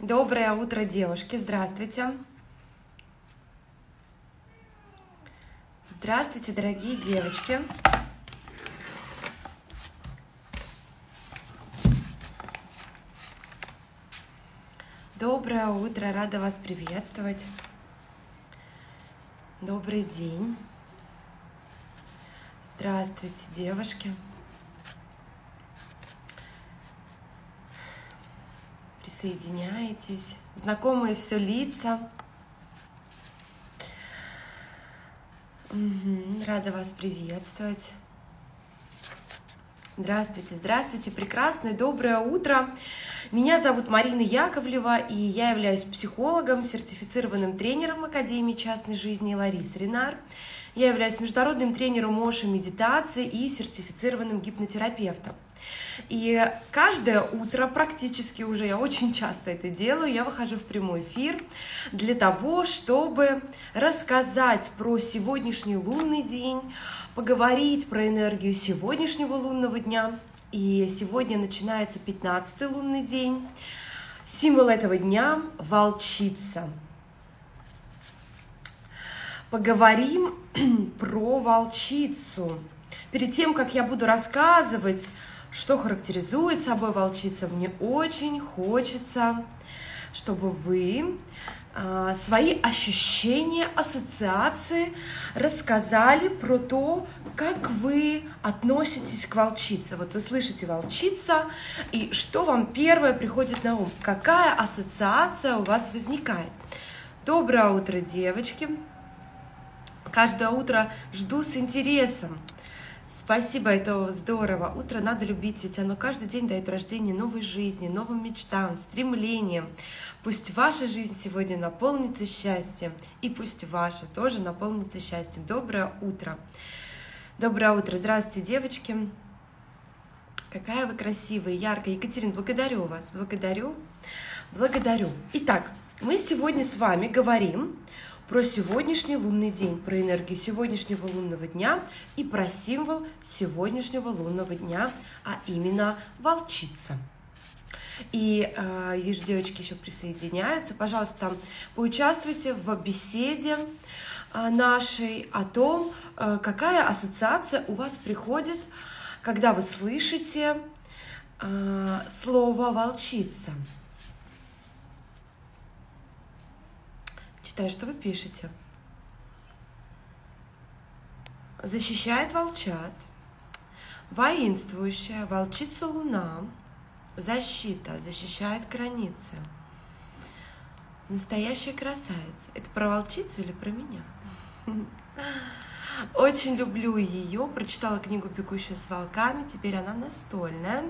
Доброе утро, девушки. Здравствуйте. Здравствуйте, дорогие девочки. Доброе утро, рада вас приветствовать. Добрый день. Здравствуйте, девушки. Присоединяйтесь. Знакомые все лица. Рада вас приветствовать. Здравствуйте, здравствуйте, прекрасное, доброе утро. Меня зовут Марина Яковлева, и я являюсь психологом, сертифицированным тренером Академии частной жизни Ларис Ренар. Я являюсь международным тренером Моши медитации и сертифицированным гипнотерапевтом. И каждое утро, практически уже я очень часто это делаю, я выхожу в прямой эфир для того, чтобы рассказать про сегодняшний лунный день, поговорить про энергию сегодняшнего лунного дня. И сегодня начинается 15-й лунный день. Символ этого дня – волчица – поговорим про волчицу. Перед тем, как я буду рассказывать, что характеризует собой волчица, мне очень хочется, чтобы вы а, свои ощущения, ассоциации рассказали про то, как вы относитесь к волчице. Вот вы слышите волчица, и что вам первое приходит на ум? Какая ассоциация у вас возникает? Доброе утро, девочки! Каждое утро жду с интересом. Спасибо, это здорово. Утро надо любить, ведь оно каждый день дает рождение новой жизни, новым мечтам, стремлениям. Пусть ваша жизнь сегодня наполнится счастьем, и пусть ваша тоже наполнится счастьем. Доброе утро. Доброе утро. Здравствуйте, девочки. Какая вы красивая, яркая. Екатерина, благодарю вас. Благодарю. Благодарю. Итак, мы сегодня с вами говорим про сегодняшний лунный день, про энергию сегодняшнего лунного дня и про символ сегодняшнего лунного дня, а именно волчица. И э, вижу, девочки еще присоединяются. Пожалуйста, поучаствуйте в беседе э, нашей о том, э, какая ассоциация у вас приходит, когда вы слышите э, слово волчица. Читаю, что вы пишете. Защищает волчат, воинствующая, волчица луна, защита, защищает границы. Настоящая красавица. Это про волчицу или про меня? Очень люблю ее. Прочитала книгу «Бегущую с волками». Теперь она настольная.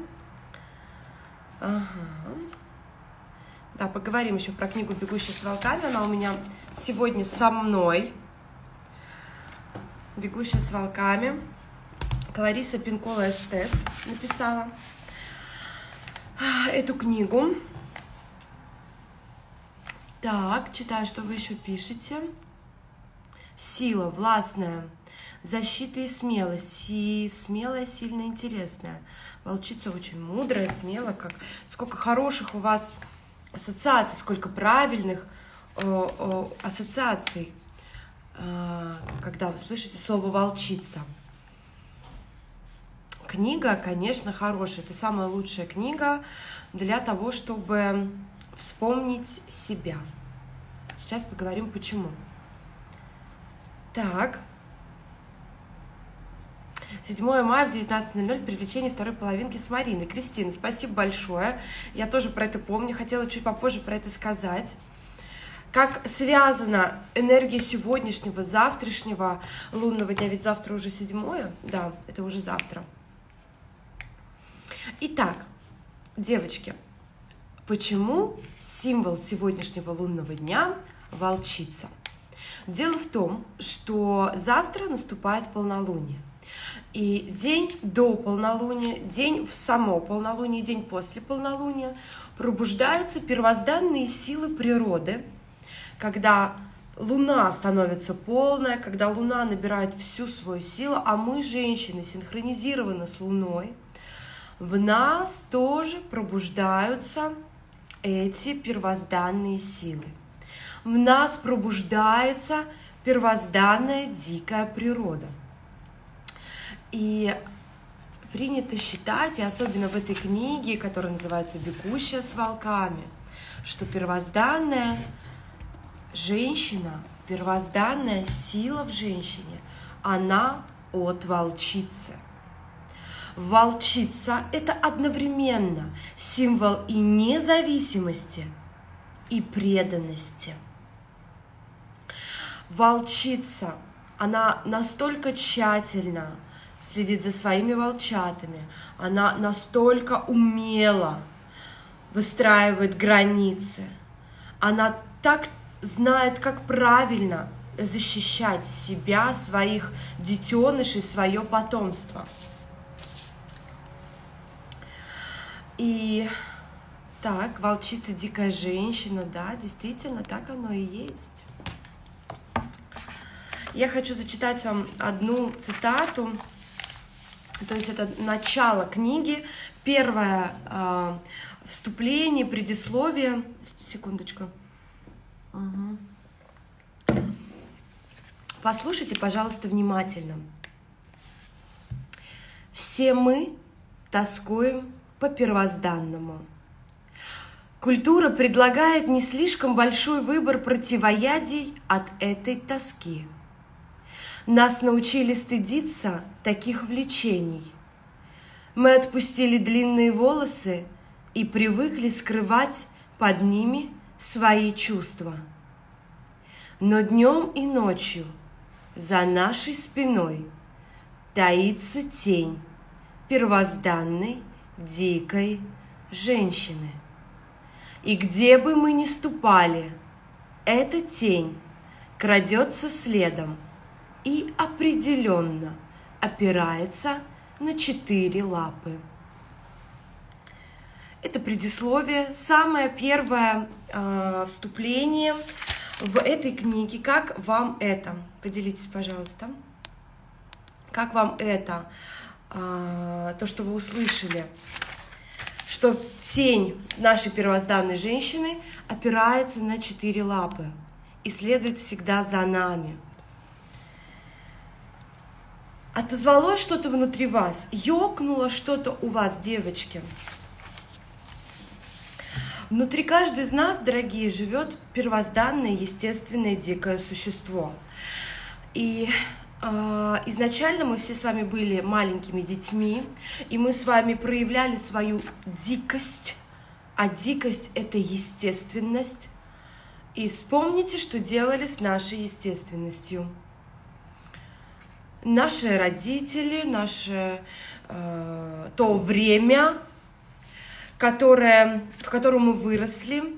Ага. Да, поговорим еще про книгу «Бегущий с волками». Она у меня сегодня со мной. «Бегущая с волками». Клариса Пинкола Эстес написала эту книгу. Так, читаю, что вы еще пишете. Сила, властная, защита и смелость. И смелая, сильная, интересная. Волчица очень мудрая, смелая. Как... Сколько хороших у вас ассоциаций, сколько правильных ассоциаций, э, когда вы слышите слово «волчица». Книга, конечно, хорошая. Это самая лучшая книга для того, чтобы вспомнить себя. Сейчас поговорим, почему. Так. 7 мая в 19.00 привлечение второй половинки с Мариной. Кристина, спасибо большое. Я тоже про это помню, хотела чуть попозже про это сказать. Как связана энергия сегодняшнего, завтрашнего лунного дня, ведь завтра уже седьмое, да, это уже завтра. Итак, девочки, почему символ сегодняшнего лунного дня – волчица? Дело в том, что завтра наступает полнолуние. И день до полнолуния, день в само полнолуние, день после полнолуния пробуждаются первозданные силы природы, когда Луна становится полная, когда Луна набирает всю свою силу, а мы, женщины, синхронизированы с Луной, в нас тоже пробуждаются эти первозданные силы. В нас пробуждается первозданная дикая природа. И принято считать, и особенно в этой книге, которая называется «Бегущая с волками», что первозданная женщина, первозданная сила в женщине, она от волчицы. Волчица – это одновременно символ и независимости, и преданности. Волчица, она настолько тщательно следит за своими волчатами, она настолько умело выстраивает границы, она так знает, как правильно защищать себя, своих детенышей, свое потомство. И так, волчица дикая женщина, да, действительно, так оно и есть. Я хочу зачитать вам одну цитату, то есть это начало книги, первое э, вступление, предисловие. Секундочку. Угу. Послушайте, пожалуйста, внимательно. Все мы тоскуем по первозданному. Культура предлагает не слишком большой выбор противоядий от этой тоски. Нас научили стыдиться таких влечений. Мы отпустили длинные волосы и привыкли скрывать под ними свои чувства. Но днем и ночью – за нашей спиной таится тень первозданной дикой женщины. И где бы мы ни ступали, эта тень крадется следом и определенно опирается на четыре лапы. Это предисловие, самое первое э, вступление в этой книге. Как вам это? Поделитесь, пожалуйста. Как вам это? А, то, что вы услышали, что тень нашей первозданной женщины опирается на четыре лапы и следует всегда за нами. Отозвалось что-то внутри вас, ёкнуло что-то у вас, девочки – Внутри каждой из нас, дорогие, живет первозданное, естественное, дикое существо. И э, изначально мы все с вами были маленькими детьми, и мы с вами проявляли свою дикость, а дикость — это естественность. И вспомните, что делали с нашей естественностью. Наши родители, наше э, то время, которое, в котором мы выросли,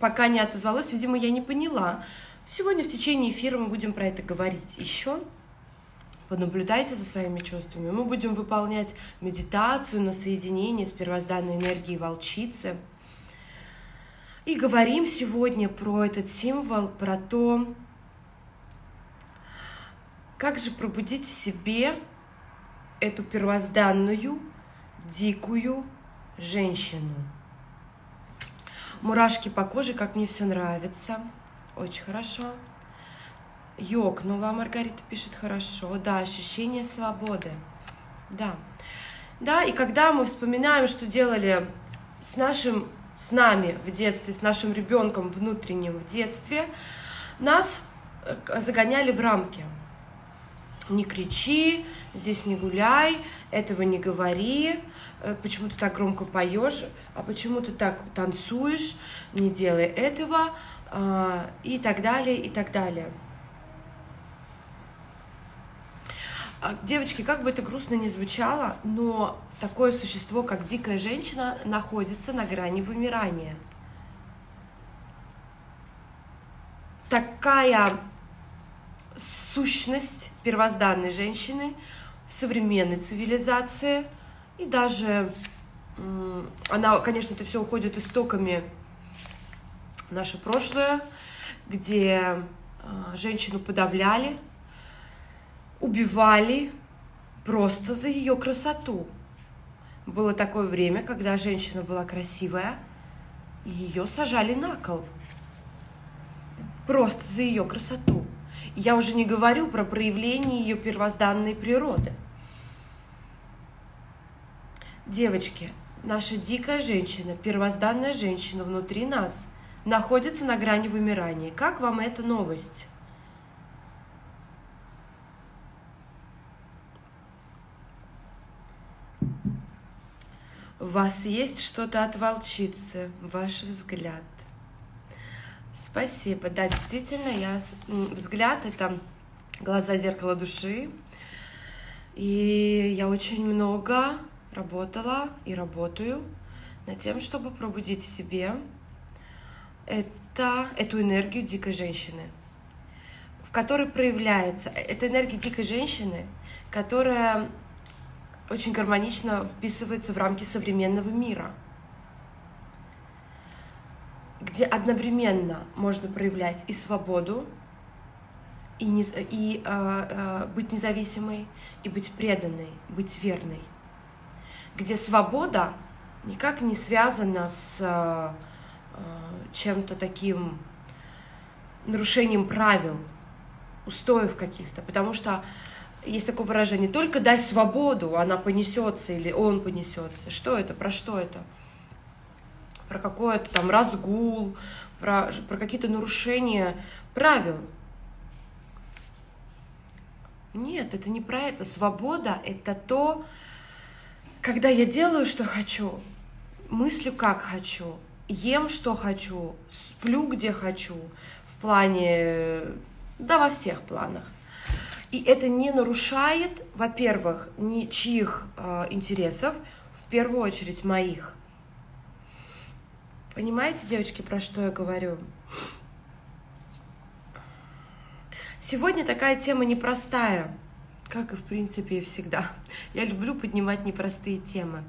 пока не отозвалось, видимо, я не поняла. Сегодня в течение эфира мы будем про это говорить еще. Понаблюдайте за своими чувствами. Мы будем выполнять медитацию на соединение с первозданной энергией волчицы. И говорим сегодня про этот символ, про то, как же пробудить в себе эту первозданную дикую женщину. Мурашки по коже, как мне все нравится. Очень хорошо. Ёкнула, Маргарита пишет хорошо. Да, ощущение свободы. Да. Да, и когда мы вспоминаем, что делали с нашим, с нами в детстве, с нашим ребенком внутренним в детстве, нас э, загоняли в рамки. Не кричи, здесь не гуляй, этого не говори, Э, почему ты так громко поешь, а почему ты так танцуешь, не делай этого, а, и так далее, и так далее. А, девочки, как бы это грустно ни звучало, но такое существо, как дикая женщина, находится на грани вымирания. Такая сущность первозданной женщины в современной цивилизации – и даже она, конечно, это все уходит истоками наше прошлое, где а, женщину подавляли, убивали просто за ее красоту. Было такое время, когда женщина была красивая, и ее сажали на кол. Просто за ее красоту. Я уже не говорю про проявление ее первозданной природы. Девочки, наша дикая женщина, первозданная женщина внутри нас находится на грани вымирания. Как вам эта новость? У вас есть что-то от волчицы, ваш взгляд. Спасибо. Да, действительно, я взгляд это глаза зеркала души. И я очень много работала и работаю над тем, чтобы пробудить в себе это, эту энергию дикой женщины, в которой проявляется. Это энергия дикой женщины, которая очень гармонично вписывается в рамки современного мира, где одновременно можно проявлять и свободу, и, не, и э, э, быть независимой, и быть преданной, быть верной, где свобода никак не связана с э, чем-то таким нарушением правил, устоев каких-то, потому что есть такое выражение, только дай свободу, она понесется или он понесется. Что это? Про что это? Про какой-то там разгул, про, про какие-то нарушения правил. Нет, это не про это. Свобода — это то, когда я делаю, что хочу, мыслю, как хочу, ем, что хочу, сплю, где хочу, в плане, да, во всех планах. И это не нарушает, во-первых, ничьих э, интересов, в первую очередь моих. Понимаете, девочки, про что я говорю? Сегодня такая тема непростая, как и в принципе и всегда. Я люблю поднимать непростые темы.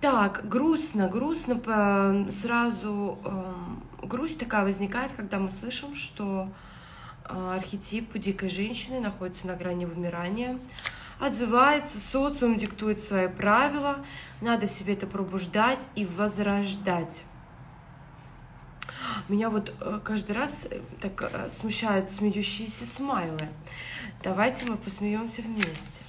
Так, грустно, грустно, сразу э, грусть такая возникает, когда мы слышим, что а, архетип дикой женщины находится на грани вымирания, отзывается, социум диктует свои правила, надо в себе это пробуждать и возрождать. Меня вот э, каждый раз э, так э, смущают смеющиеся смайлы. Давайте мы посмеемся вместе.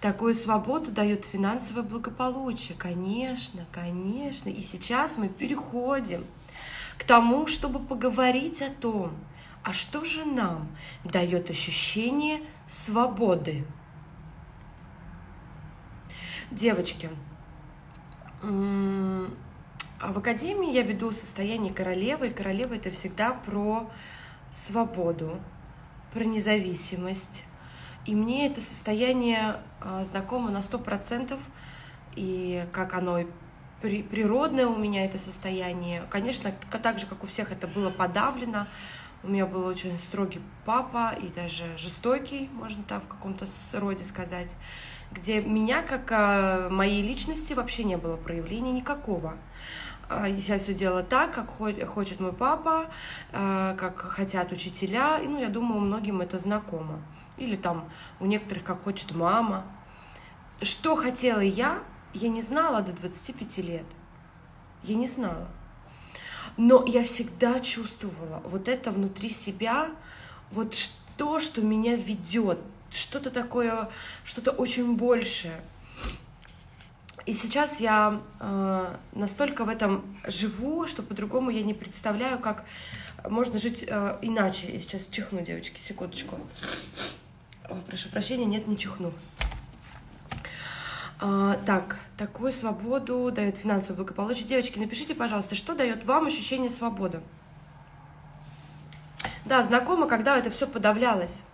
Такую свободу дает финансовое благополучие. Конечно, конечно. И сейчас мы переходим к тому, чтобы поговорить о том, а что же нам дает ощущение свободы. Девочки, в академии я веду состояние королевы, и королева это всегда про свободу, про независимость. И мне это состояние а, знакомо на сто процентов, и как оно при, природное у меня это состояние. Конечно, так же, как у всех, это было подавлено. У меня был очень строгий папа и даже жестокий, можно так в каком-то роде сказать, где меня, как а, моей личности, вообще не было проявления никакого. А, я все делала так, как хочет мой папа, а, как хотят учителя. И, ну, я думаю, многим это знакомо. Или там у некоторых, как хочет мама. Что хотела я, я не знала до 25 лет. Я не знала. Но я всегда чувствовала вот это внутри себя, вот что, что меня ведет, что-то такое, что-то очень большее. И сейчас я э, настолько в этом живу, что по-другому я не представляю, как можно жить э, иначе. Я сейчас чихну, девочки, секундочку. О, прошу прощения, нет, не чихну. А, так, такую свободу дает финансовое благополучие. Девочки, напишите, пожалуйста, что дает вам ощущение свободы? Да, знакомо, когда это все подавлялось.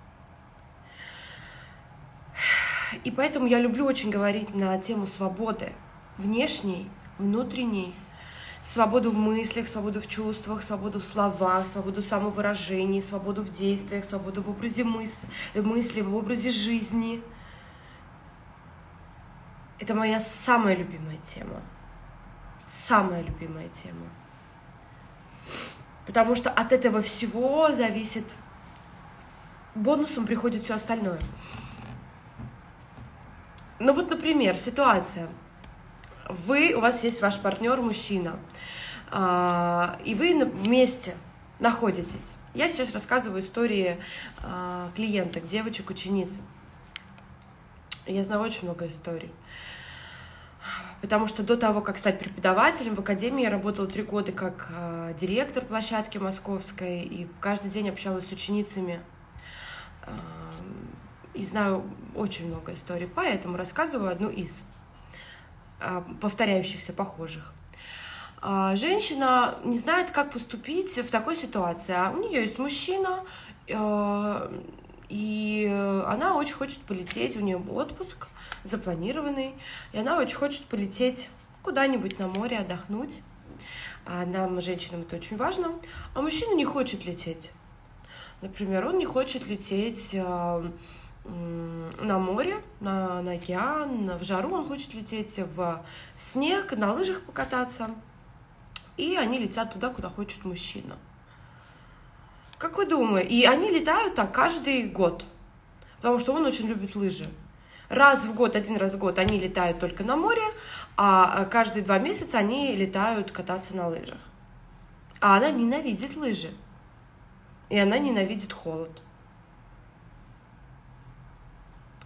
И поэтому я люблю очень говорить на тему свободы. Внешней, внутренней. Свободу в мыслях, свободу в чувствах, свободу в словах, свободу в самовыражении, свободу в действиях, свободу в образе мыс мысли, в образе жизни – это моя самая любимая тема. Самая любимая тема. Потому что от этого всего зависит... Бонусом приходит все остальное. ну вот, например, ситуация. Вы, у вас есть ваш партнер мужчина, а, и вы вместе находитесь. Я сейчас рассказываю истории а, клиенток, девочек, учениц. Я знаю очень много историй. Потому что до того, как стать преподавателем в академии, я работала три года как э, директор площадки московской, и каждый день общалась с ученицами. Э, и знаю очень много историй, поэтому рассказываю одну из э, повторяющихся, похожих. Э, женщина не знает, как поступить в такой ситуации. А у нее есть мужчина, э, и она очень хочет полететь, у нее отпуск запланированный, и она очень хочет полететь куда-нибудь на море, отдохнуть. А нам, женщинам, это очень важно. А мужчина не хочет лететь. Например, он не хочет лететь э, на море, на, на океан, в жару, он хочет лететь в снег, на лыжах покататься. И они летят туда, куда хочет мужчина. Как вы думаете? И они летают так каждый год, потому что он очень любит лыжи. Раз в год, один раз в год они летают только на море, а каждые два месяца они летают кататься на лыжах. А она ненавидит лыжи. И она ненавидит холод.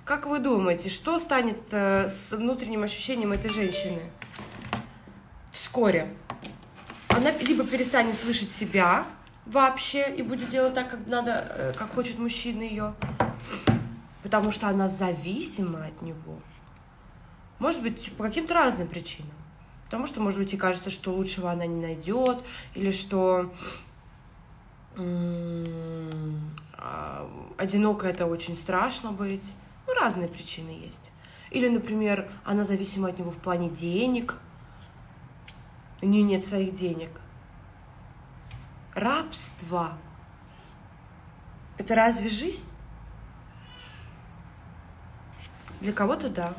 Как вы думаете, что станет э, с внутренним ощущением этой женщины вскоре? Она либо перестанет слышать себя, вообще и будет делать так, как надо, э, как хочет мужчина ее, потому что она зависима от него. Может быть, по каким-то разным причинам. Потому что, может быть, ей кажется, что лучшего она не найдет, или что а, одиноко это очень страшно быть. Ну, разные причины есть. Или, например, она зависима от него в плане денег. У нее нет своих денег рабство. Это разве жизнь? Для кого-то да.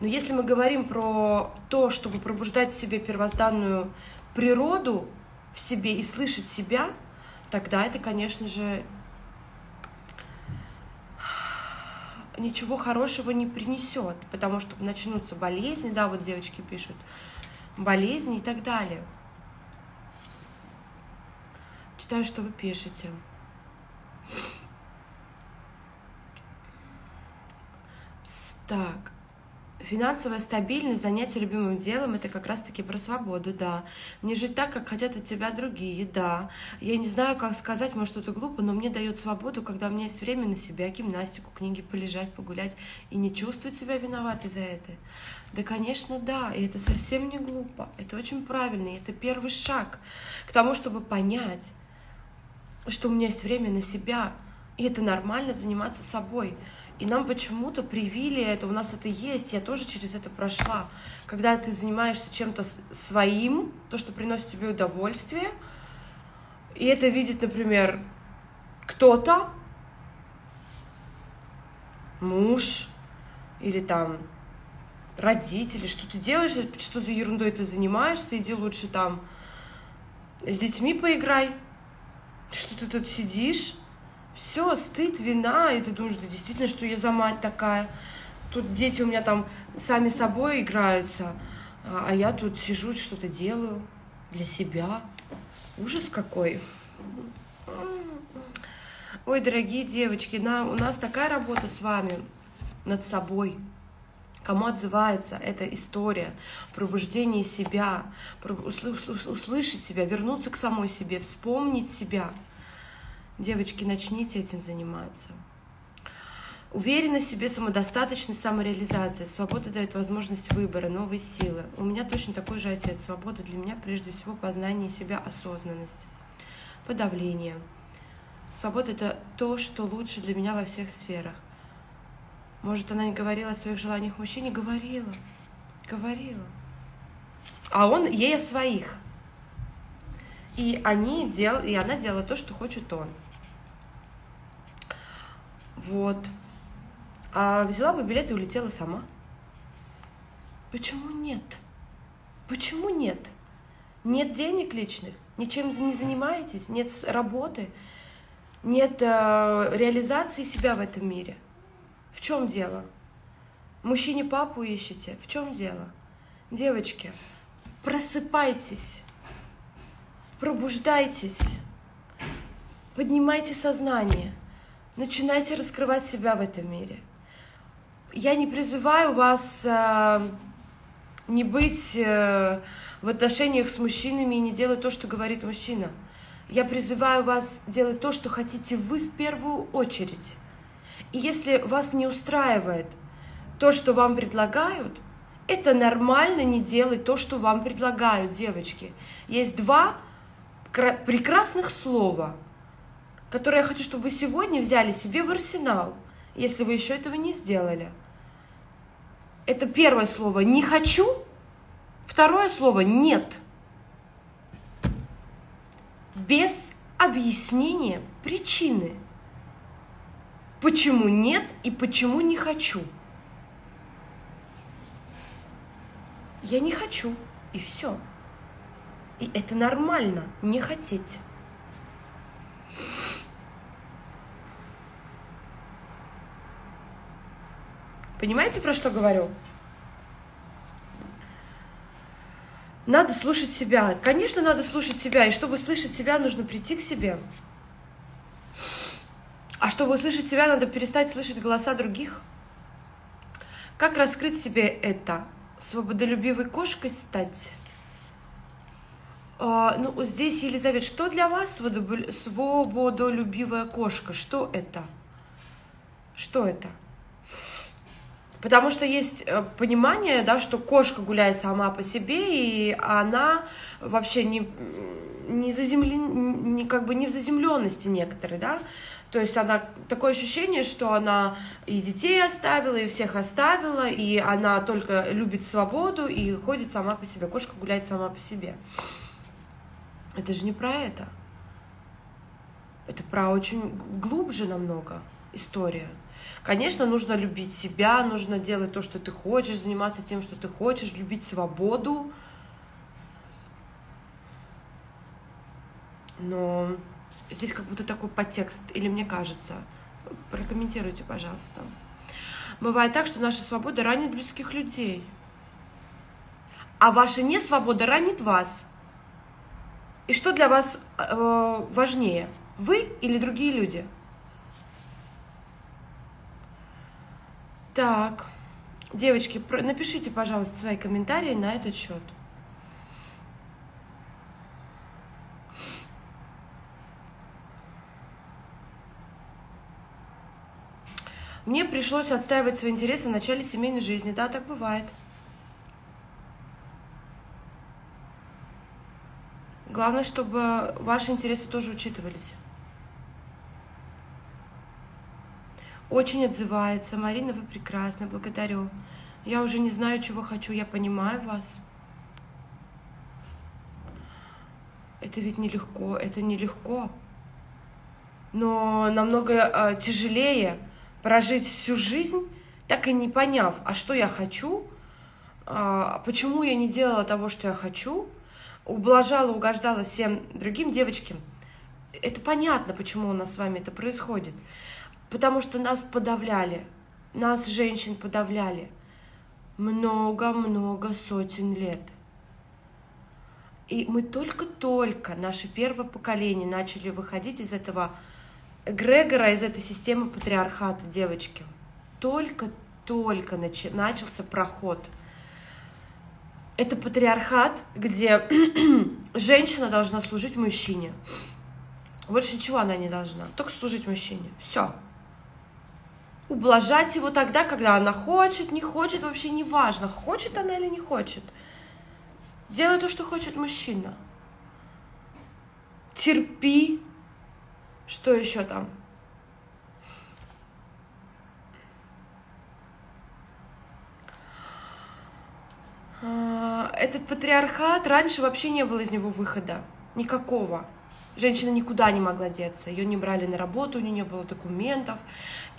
Но если мы говорим про то, чтобы пробуждать в себе первозданную природу в себе и слышать себя, тогда это, конечно же, ничего хорошего не принесет, потому что начнутся болезни, да, вот девочки пишут, болезни и так далее. Читаю, что вы пишете. Так. Финансовая стабильность, занятие любимым делом, это как раз-таки про свободу, да. Не жить так, как хотят от тебя другие, да. Я не знаю, как сказать, может, что-то глупо, но мне дает свободу, когда у меня есть время на себя, гимнастику, книги полежать, погулять, и не чувствовать себя виноватой за это. Да, конечно, да, и это совсем не глупо, это очень правильно, и это первый шаг к тому, чтобы понять, что у меня есть время на себя, и это нормально заниматься собой. И нам почему-то привили это, у нас это есть, я тоже через это прошла. Когда ты занимаешься чем-то своим, то, что приносит тебе удовольствие, и это видит, например, кто-то, муж или там родители, что ты делаешь, что за ерундой ты занимаешься, иди лучше там с детьми поиграй, что ты тут сидишь, все, стыд, вина, и ты думаешь, да действительно, что я за мать такая. Тут дети у меня там сами собой играются, а, я тут сижу, что-то делаю для себя. Ужас какой. Ой, дорогие девочки, на, у нас такая работа с вами над собой. Кому отзывается эта история, пробуждение себя, услышать себя, вернуться к самой себе, вспомнить себя. Девочки, начните этим заниматься. Уверенность в себе, самодостаточность, самореализация. Свобода дает возможность выбора, новой силы. У меня точно такой же отец. Свобода для меня прежде всего познание себя, осознанность, подавление. Свобода — это то, что лучше для меня во всех сферах. Может, она не говорила о своих желаниях мужчине? Говорила. Говорила. А он ей о своих. И они дел, и она делала то, что хочет он. Вот. А взяла бы билет и улетела сама. Почему нет? Почему нет? Нет денег личных, ничем не занимаетесь, нет работы, нет э, реализации себя в этом мире. В чем дело? Мужчине папу ищете? В чем дело? Девочки, просыпайтесь, пробуждайтесь, поднимайте сознание, начинайте раскрывать себя в этом мире. Я не призываю вас э, не быть э, в отношениях с мужчинами и не делать то, что говорит мужчина. Я призываю вас делать то, что хотите вы в первую очередь. И если вас не устраивает то, что вам предлагают, это нормально не делать то, что вам предлагают, девочки. Есть два прекрасных слова, которые я хочу, чтобы вы сегодня взяли себе в арсенал, если вы еще этого не сделали. Это первое слово «не хочу», второе слово «нет» без объяснения причины, почему нет и почему не хочу. Я не хочу, и все. И это нормально, не хотеть. Понимаете, про что говорю? Надо слушать себя. Конечно, надо слушать себя. И чтобы слышать себя, нужно прийти к себе. А чтобы услышать себя, надо перестать слышать голоса других. Как раскрыть себе это? Свободолюбивой кошкой стать? А, ну, здесь, Елизавета, что для вас свободолюбивая кошка? Что это? Что это? Потому что есть э, понимание, да, что кошка гуляет сама по себе, и она вообще не, не, заземлен, не, как бы не в заземленности некоторые, да, то есть она такое ощущение, что она и детей оставила, и всех оставила, и она только любит свободу и ходит сама по себе. Кошка гуляет сама по себе. Это же не про это. Это про очень глубже намного история. Конечно, нужно любить себя, нужно делать то, что ты хочешь, заниматься тем, что ты хочешь, любить свободу. Но здесь как будто такой подтекст, или мне кажется. Прокомментируйте, пожалуйста. Бывает так, что наша свобода ранит близких людей. А ваша несвобода ранит вас. И что для вас э, важнее, вы или другие люди? Так, девочки, напишите, пожалуйста, свои комментарии на этот счет. Мне пришлось отстаивать свои интересы в начале семейной жизни. Да, так бывает. Главное, чтобы ваши интересы тоже учитывались. Очень отзывается. Марина, вы прекрасны, благодарю. Я уже не знаю, чего хочу, я понимаю вас. Это ведь нелегко, это нелегко. Но намного э, тяжелее прожить всю жизнь, так и не поняв, а что я хочу, э, почему я не делала того, что я хочу, ублажала, угождала всем другим девочкам. Это понятно, почему у нас с вами это происходит потому что нас подавляли, нас, женщин, подавляли много-много сотен лет. И мы только-только, наше первое поколение, начали выходить из этого эгрегора, из этой системы патриархата, девочки. Только-только начи- начался проход. Это патриархат, где женщина должна служить мужчине. Больше ничего она не должна, только служить мужчине. Все ублажать его тогда, когда она хочет, не хочет, вообще не важно, хочет она или не хочет. Делай то, что хочет мужчина. Терпи. Что еще там? А, этот патриархат, раньше вообще не было из него выхода. Никакого. Женщина никуда не могла деться, ее не брали на работу, у нее не было документов.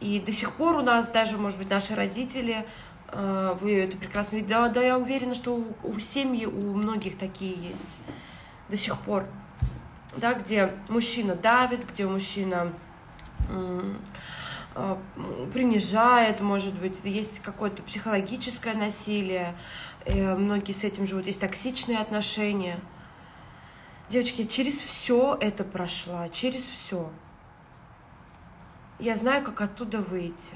И до сих пор у нас даже, может быть, наши родители, э, вы это прекрасно видите, да, да, я уверена, что у, у семьи у многих такие есть до сих пор, да, где мужчина давит, где мужчина э, принижает, может быть, есть какое-то психологическое насилие, многие с этим живут, есть токсичные отношения. Девочки, через все это прошла, через все. Я знаю, как оттуда выйти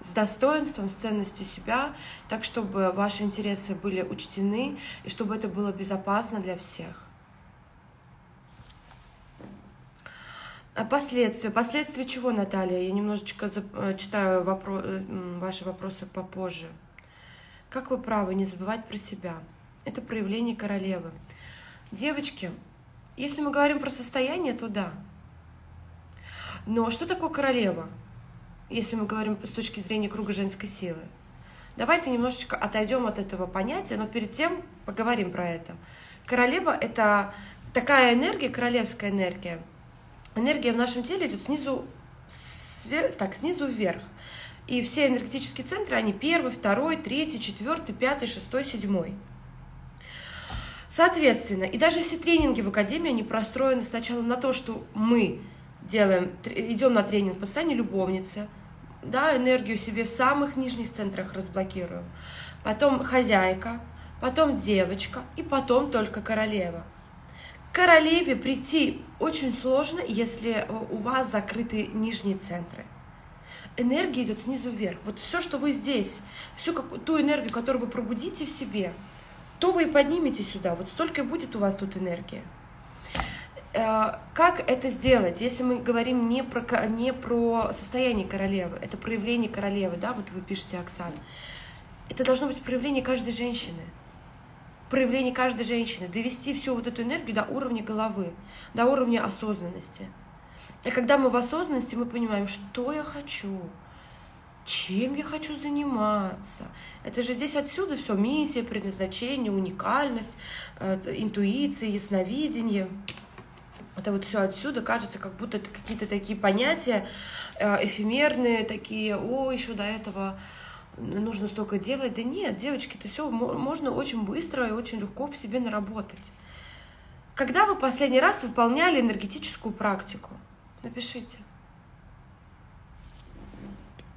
с достоинством, с ценностью себя, так, чтобы ваши интересы были учтены и чтобы это было безопасно для всех. Последствия? Последствия чего, Наталья? Я немножечко э, читаю вопро... Э, ваши вопросы попозже. Как вы правы, не забывать про себя. Это проявление королевы. Девочки, если мы говорим про состояние, то да. Но что такое королева? если мы говорим с точки зрения круга женской силы. Давайте немножечко отойдем от этого понятия, но перед тем поговорим про это. Королева – это такая энергия, королевская энергия. Энергия в нашем теле идет снизу, свер... так, снизу вверх. И все энергетические центры, они первый, второй, третий, четвертый, пятый, шестой, седьмой. Соответственно, и даже все тренинги в Академии, они простроены сначала на то, что мы делаем, идем на тренинг по состоянию любовницы, да, энергию себе в самых нижних центрах разблокируем. Потом хозяйка, потом девочка и потом только королева. Королеве прийти очень сложно, если у вас закрыты нижние центры. Энергия идет снизу вверх. Вот все, что вы здесь, всю ту энергию, которую вы пробудите в себе, то вы и поднимете сюда. Вот столько и будет у вас тут энергия. Э, как это сделать, если мы говорим не про, не про состояние королевы, это проявление королевы, да, вот вы пишете, Оксана. Это должно быть проявление каждой женщины. Проявление каждой женщины. Довести всю вот эту энергию до уровня головы, до уровня осознанности. И когда мы в осознанности, мы понимаем, что я хочу, чем я хочу заниматься. Это же здесь отсюда все, миссия, предназначение, уникальность, э, интуиция, ясновидение – это вот все отсюда кажется, как будто это какие-то такие понятия э, эфемерные, такие, о, еще до этого нужно столько делать. Да нет, девочки, это все можно очень быстро и очень легко в себе наработать. Когда вы последний раз выполняли энергетическую практику? Напишите.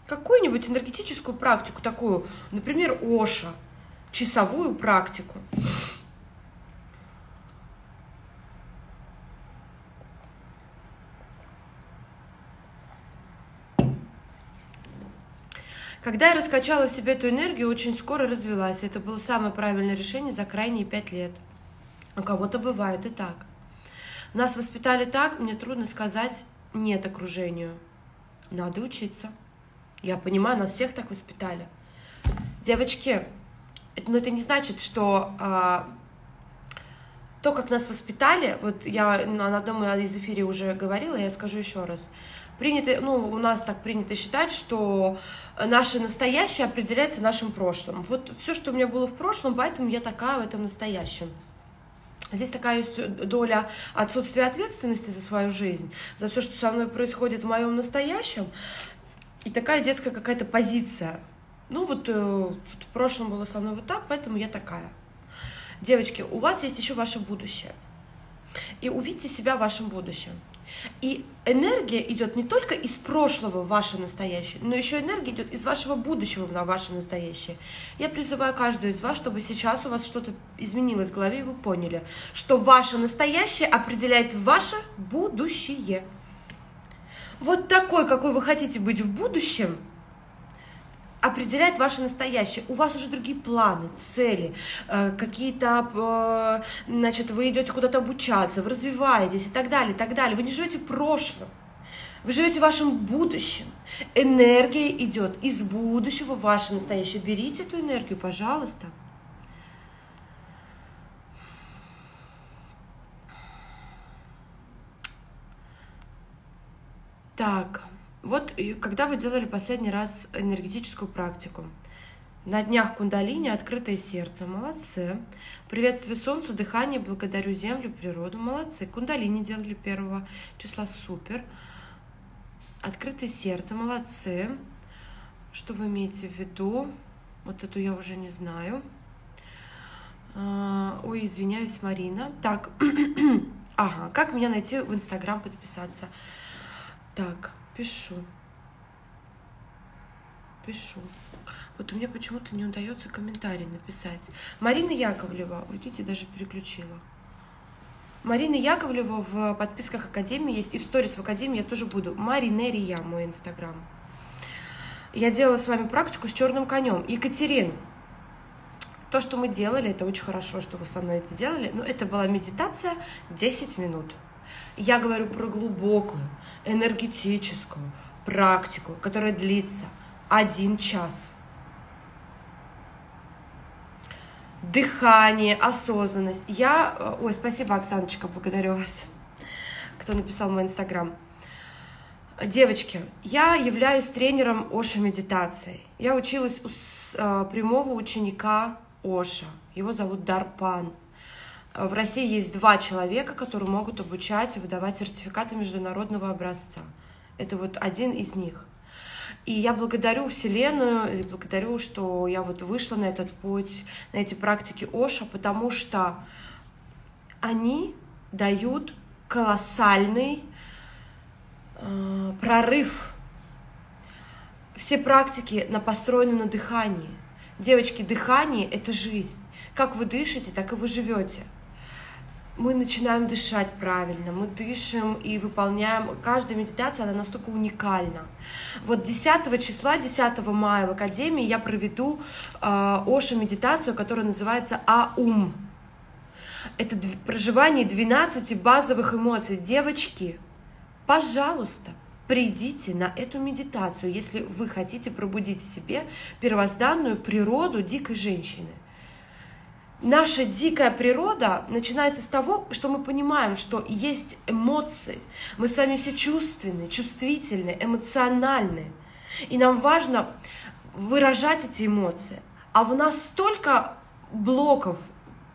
Какую-нибудь энергетическую практику такую, например, Оша, часовую практику. Когда я раскачала в себе эту энергию, очень скоро развелась. Это было самое правильное решение за крайние пять лет. У кого-то бывает и так. Нас воспитали так, мне трудно сказать нет окружению. Надо учиться. Я понимаю, нас всех так воспитали. Девочки, но это не значит, что а, то, как нас воспитали, вот я на одном из эфире уже говорила, я скажу еще раз принято, ну, у нас так принято считать, что наше настоящее определяется нашим прошлым. Вот все, что у меня было в прошлом, поэтому я такая в этом настоящем. Здесь такая есть доля отсутствия ответственности за свою жизнь, за все, что со мной происходит в моем настоящем, и такая детская какая-то позиция. Ну вот э, в прошлом было со мной вот так, поэтому я такая. Девочки, у вас есть еще ваше будущее. И увидьте себя в вашем будущем. И энергия идет не только из прошлого в ваше настоящее, но еще энергия идет из вашего будущего на ваше настоящее. Я призываю каждую из вас, чтобы сейчас у вас что-то изменилось в голове, и вы поняли, что ваше настоящее определяет ваше будущее. Вот такой, какой вы хотите быть в будущем – определяет ваше настоящее. У вас уже другие планы, цели, э, какие-то, э, значит, вы идете куда-то обучаться, вы развиваетесь и так далее, и так далее. Вы не живете в прошлом. Вы живете в вашем будущем. Энергия идет из будущего в ваше настоящее. Берите эту энергию, пожалуйста. Так. Вот когда вы делали последний раз энергетическую практику, на днях кундалини, открытое сердце, молодцы. Приветствие солнцу, дыхание, благодарю землю, природу, молодцы. Кундалини делали первого числа, супер. Открытое сердце, молодцы. Что вы имеете в виду? Вот эту я уже не знаю. А, ой, извиняюсь, Марина. Так, ага, как меня найти в Инстаграм, подписаться? Так, пишу. Пишу. Вот у меня почему-то не удается комментарий написать. Марина Яковлева, видите, даже переключила. Марина Яковлева в подписках Академии есть, и в сторис в Академии я тоже буду. Маринерия, мой инстаграм. Я делала с вами практику с черным конем. Екатерин, то, что мы делали, это очень хорошо, что вы со мной это делали, но это была медитация 10 минут. Я говорю про глубокую, энергетическую практику, которая длится один час. Дыхание, осознанность. Я... Э, ой, спасибо, Оксаночка, благодарю вас, кто написал мой инстаграм. Девочки, я являюсь тренером Оша медитации. Я училась у э, прямого ученика Оша. Его зовут Дарпан. В России есть два человека, которые могут обучать и выдавать сертификаты международного образца. Это вот один из них. И я благодарю Вселенную, и благодарю, что я вот вышла на этот путь, на эти практики Оша, потому что они дают колоссальный э, прорыв. Все практики на построены на дыхании. Девочки, дыхание — это жизнь. Как вы дышите, так и вы живете. Мы начинаем дышать правильно, мы дышим и выполняем... Каждая медитация, она настолько уникальна. Вот 10 числа, 10 мая в Академии я проведу э, Оша медитацию, которая называется Аум. Это проживание 12 базовых эмоций. Девочки, пожалуйста, придите на эту медитацию, если вы хотите пробудить в себе первозданную природу дикой женщины. Наша дикая природа начинается с того, что мы понимаем, что есть эмоции. Мы с вами все чувственные, чувствительные, эмоциональные. И нам важно выражать эти эмоции. А в нас столько блоков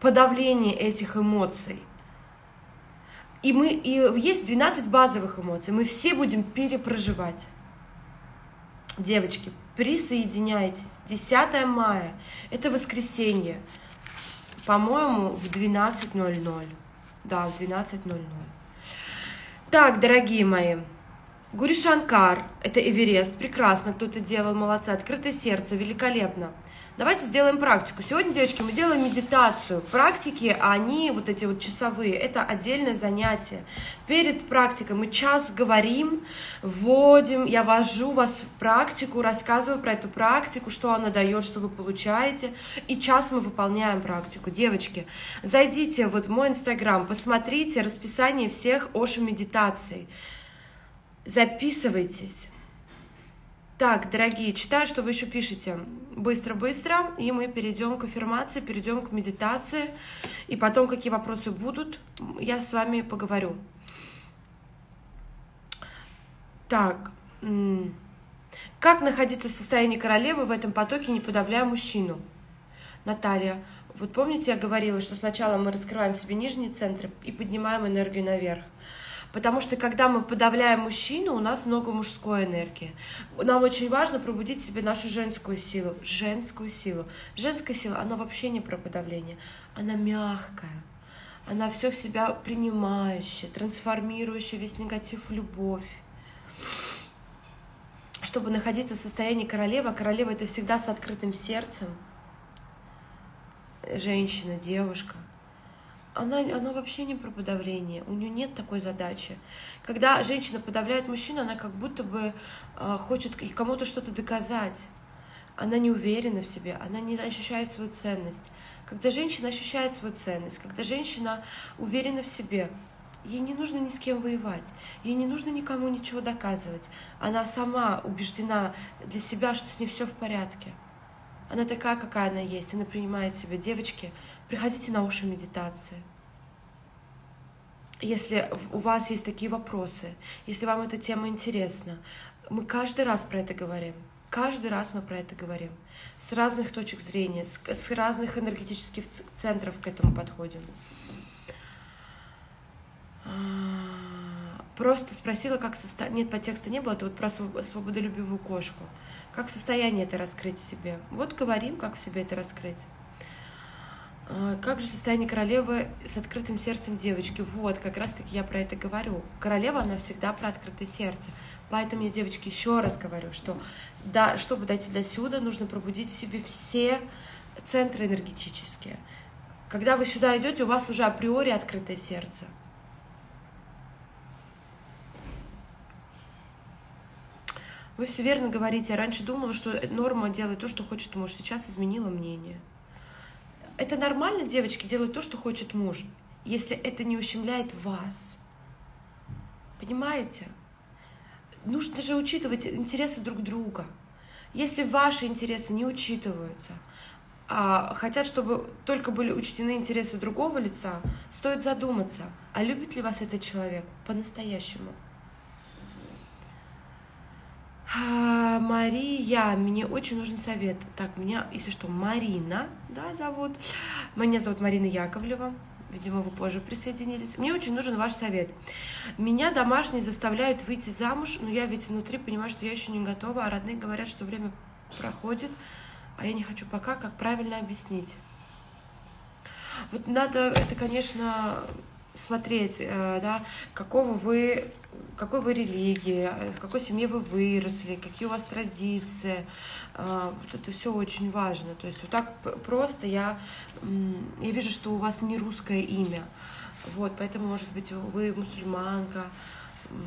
подавления этих эмоций – и, мы, и есть 12 базовых эмоций. Мы все будем перепроживать. Девочки, присоединяйтесь. 10 мая. Это воскресенье. По-моему, в 12.00. Да, в 12.00. Так, дорогие мои. Гуришанкар, это Эверест, прекрасно кто-то делал, молодцы, открытое сердце, великолепно. Давайте сделаем практику. Сегодня, девочки, мы делаем медитацию. Практики, они вот эти вот часовые, это отдельное занятие. Перед практикой мы час говорим, вводим, я вожу вас в практику, рассказываю про эту практику, что она дает, что вы получаете. И час мы выполняем практику. Девочки, зайдите вот в мой инстаграм, посмотрите расписание всех Оши медитаций. Записывайтесь так, дорогие, читаю, что вы еще пишете. Быстро-быстро, и мы перейдем к аффирмации, перейдем к медитации. И потом, какие вопросы будут, я с вами поговорю. Так, как находиться в состоянии королевы в этом потоке, не подавляя мужчину? Наталья, вот помните, я говорила, что сначала мы раскрываем себе нижние центры и поднимаем энергию наверх. Потому что когда мы подавляем мужчину, у нас много мужской энергии. Нам очень важно пробудить в себе нашу женскую силу. Женскую силу. Женская сила, она вообще не про подавление. Она мягкая. Она все в себя принимающая, трансформирующая весь негатив в любовь. Чтобы находиться в состоянии королевы, а королева это всегда с открытым сердцем. Женщина, девушка – она, она вообще не про подавление, у нее нет такой задачи. Когда женщина подавляет мужчину, она как будто бы э, хочет кому-то что-то доказать. Она не уверена в себе, она не ощущает свою ценность. Когда женщина ощущает свою ценность, когда женщина уверена в себе, ей не нужно ни с кем воевать, ей не нужно никому ничего доказывать. Она сама убеждена для себя, что с ней все в порядке. Она такая, какая она есть, она принимает себя. Девочки, приходите на уши медитации. Если у вас есть такие вопросы, если вам эта тема интересна, мы каждый раз про это говорим. Каждый раз мы про это говорим. С разных точек зрения, с, с разных энергетических центров к этому подходим. А, просто спросила, как состояние... Нет, по тексту не было, это вот про свободолюбивую кошку. Как состояние это раскрыть в себе? Вот говорим, как в себе это раскрыть. А, как же состояние королевы с открытым сердцем девочки? Вот, как раз-таки я про это говорю. Королева, она всегда про открытое сердце. Поэтому я, девочки, еще раз говорю, что да, чтобы дойти до сюда, нужно пробудить в себе все центры энергетические. Когда вы сюда идете, у вас уже априори открытое сердце. Вы все верно говорите. Я раньше думала, что норма делает то, что хочет муж. Сейчас изменила мнение. Это нормально, девочки, делать то, что хочет муж, если это не ущемляет вас. Понимаете? Нужно же учитывать интересы друг друга. Если ваши интересы не учитываются, а хотят, чтобы только были учтены интересы другого лица, стоит задуматься, а любит ли вас этот человек по-настоящему. А, Мария, мне очень нужен совет. Так, меня, если что, Марина, да, зовут. Меня зовут Марина Яковлева. Видимо, вы позже присоединились. Мне очень нужен ваш совет. Меня домашние заставляют выйти замуж, но я ведь внутри понимаю, что я еще не готова, а родные говорят, что время проходит, а я не хочу пока, как правильно объяснить. Вот надо это, конечно, смотреть, э, да, какого вы, какой вы религии, в какой семье вы выросли, какие у вас традиции. Э, вот это все очень важно. То есть вот так просто я, я вижу, что у вас не русское имя. Вот, поэтому, может быть, вы мусульманка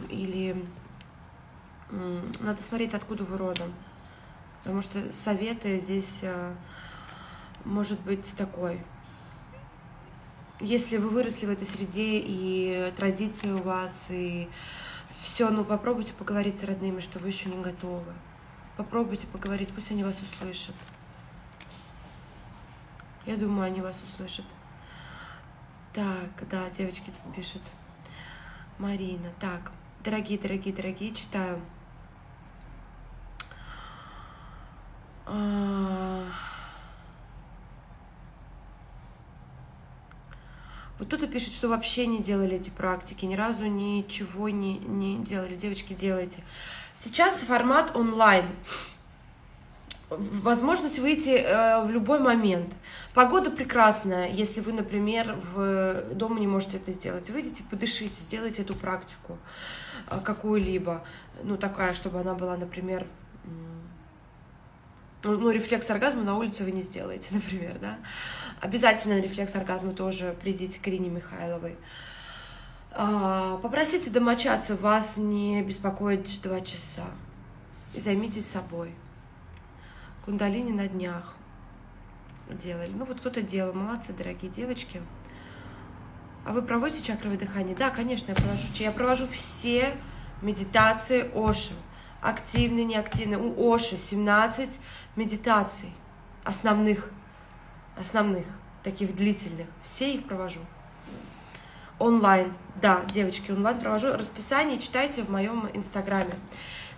или надо смотреть, откуда вы родом. Потому что советы здесь э, может быть такой – если вы выросли в этой среде, и традиции у вас, и все, ну попробуйте поговорить с родными, что вы еще не готовы. Попробуйте поговорить, пусть они вас услышат. Я думаю, они вас услышат. Так, да, девочки тут пишут. Марина. Так, дорогие, дорогие, дорогие, читаю. Вот кто-то пишет, что вообще не делали эти практики, ни разу ничего не, не делали. Девочки, делайте. Сейчас формат онлайн. Возможность выйти э, в любой момент. Погода прекрасная, если вы, например, в дома не можете это сделать. Выйдите, подышите, сделайте эту практику э, какую-либо. Ну, такая, чтобы она была, например, ну, ну, рефлекс оргазма на улице вы не сделаете, например, да. Обязательно рефлекс оргазма тоже придите к Ирине Михайловой. А, попросите домочадцев вас не беспокоить два часа. И займитесь собой. Кундалини на днях делали. Ну вот кто-то делал. Молодцы, дорогие девочки. А вы проводите чакровое дыхание? Да, конечно, я провожу. Я провожу все медитации Оши. Активные, неактивные. У Оши 17 медитаций основных основных, таких длительных. Все их провожу. Онлайн. Да, девочки, онлайн провожу. Расписание читайте в моем инстаграме.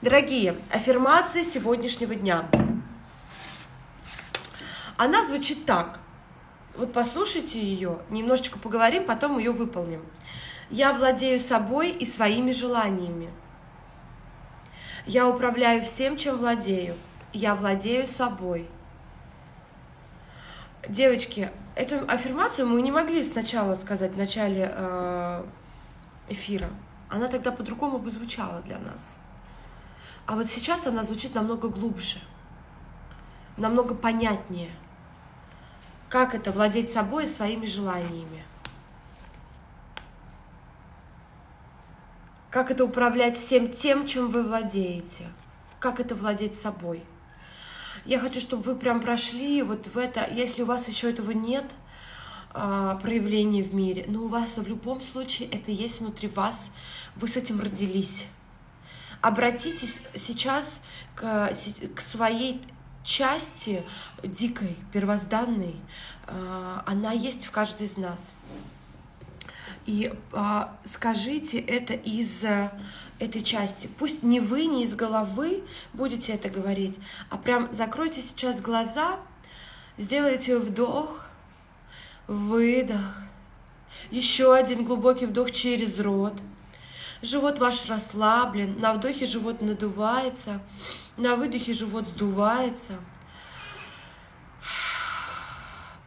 Дорогие, аффирмации сегодняшнего дня. Она звучит так. Вот послушайте ее, немножечко поговорим, потом ее выполним. Я владею собой и своими желаниями. Я управляю всем, чем владею. Я владею собой девочки, эту аффирмацию мы не могли сначала сказать в начале э, эфира. Она тогда по-другому бы звучала для нас. А вот сейчас она звучит намного глубже, намного понятнее. Как это владеть собой и своими желаниями? Как это управлять всем тем, чем вы владеете? Как это владеть собой? Я хочу, чтобы вы прям прошли вот в это, если у вас еще этого нет, а, проявлений в мире, но у вас в любом случае это есть внутри вас, вы с этим родились. Обратитесь сейчас к, к своей части дикой, первозданной, а, она есть в каждой из нас. И а, скажите это из этой части. Пусть не вы, не из головы будете это говорить, а прям закройте сейчас глаза, сделайте вдох, выдох, еще один глубокий вдох через рот. Живот ваш расслаблен, на вдохе живот надувается, на выдохе живот сдувается.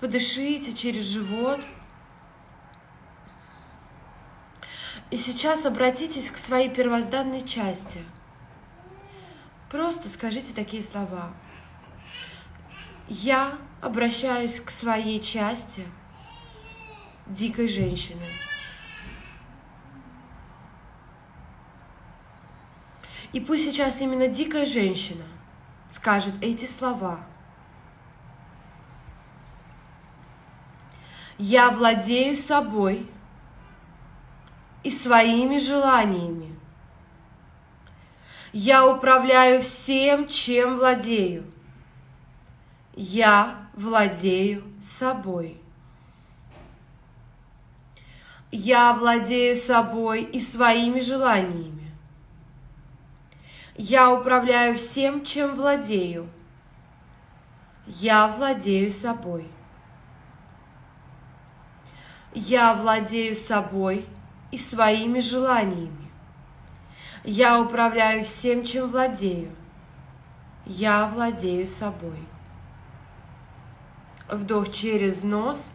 подышите через живот. И сейчас обратитесь к своей первозданной части. Просто скажите такие слова. Я обращаюсь к своей части дикой женщины. И пусть сейчас именно дикая женщина скажет эти слова. Я владею собой и своими желаниями. Я управляю всем, чем владею. Я владею собой. Я владею собой и своими желаниями. Я управляю всем, чем владею. Я владею собой. Я владею собой и своими желаниями. Я управляю всем, чем владею. Я владею собой. Вдох через нос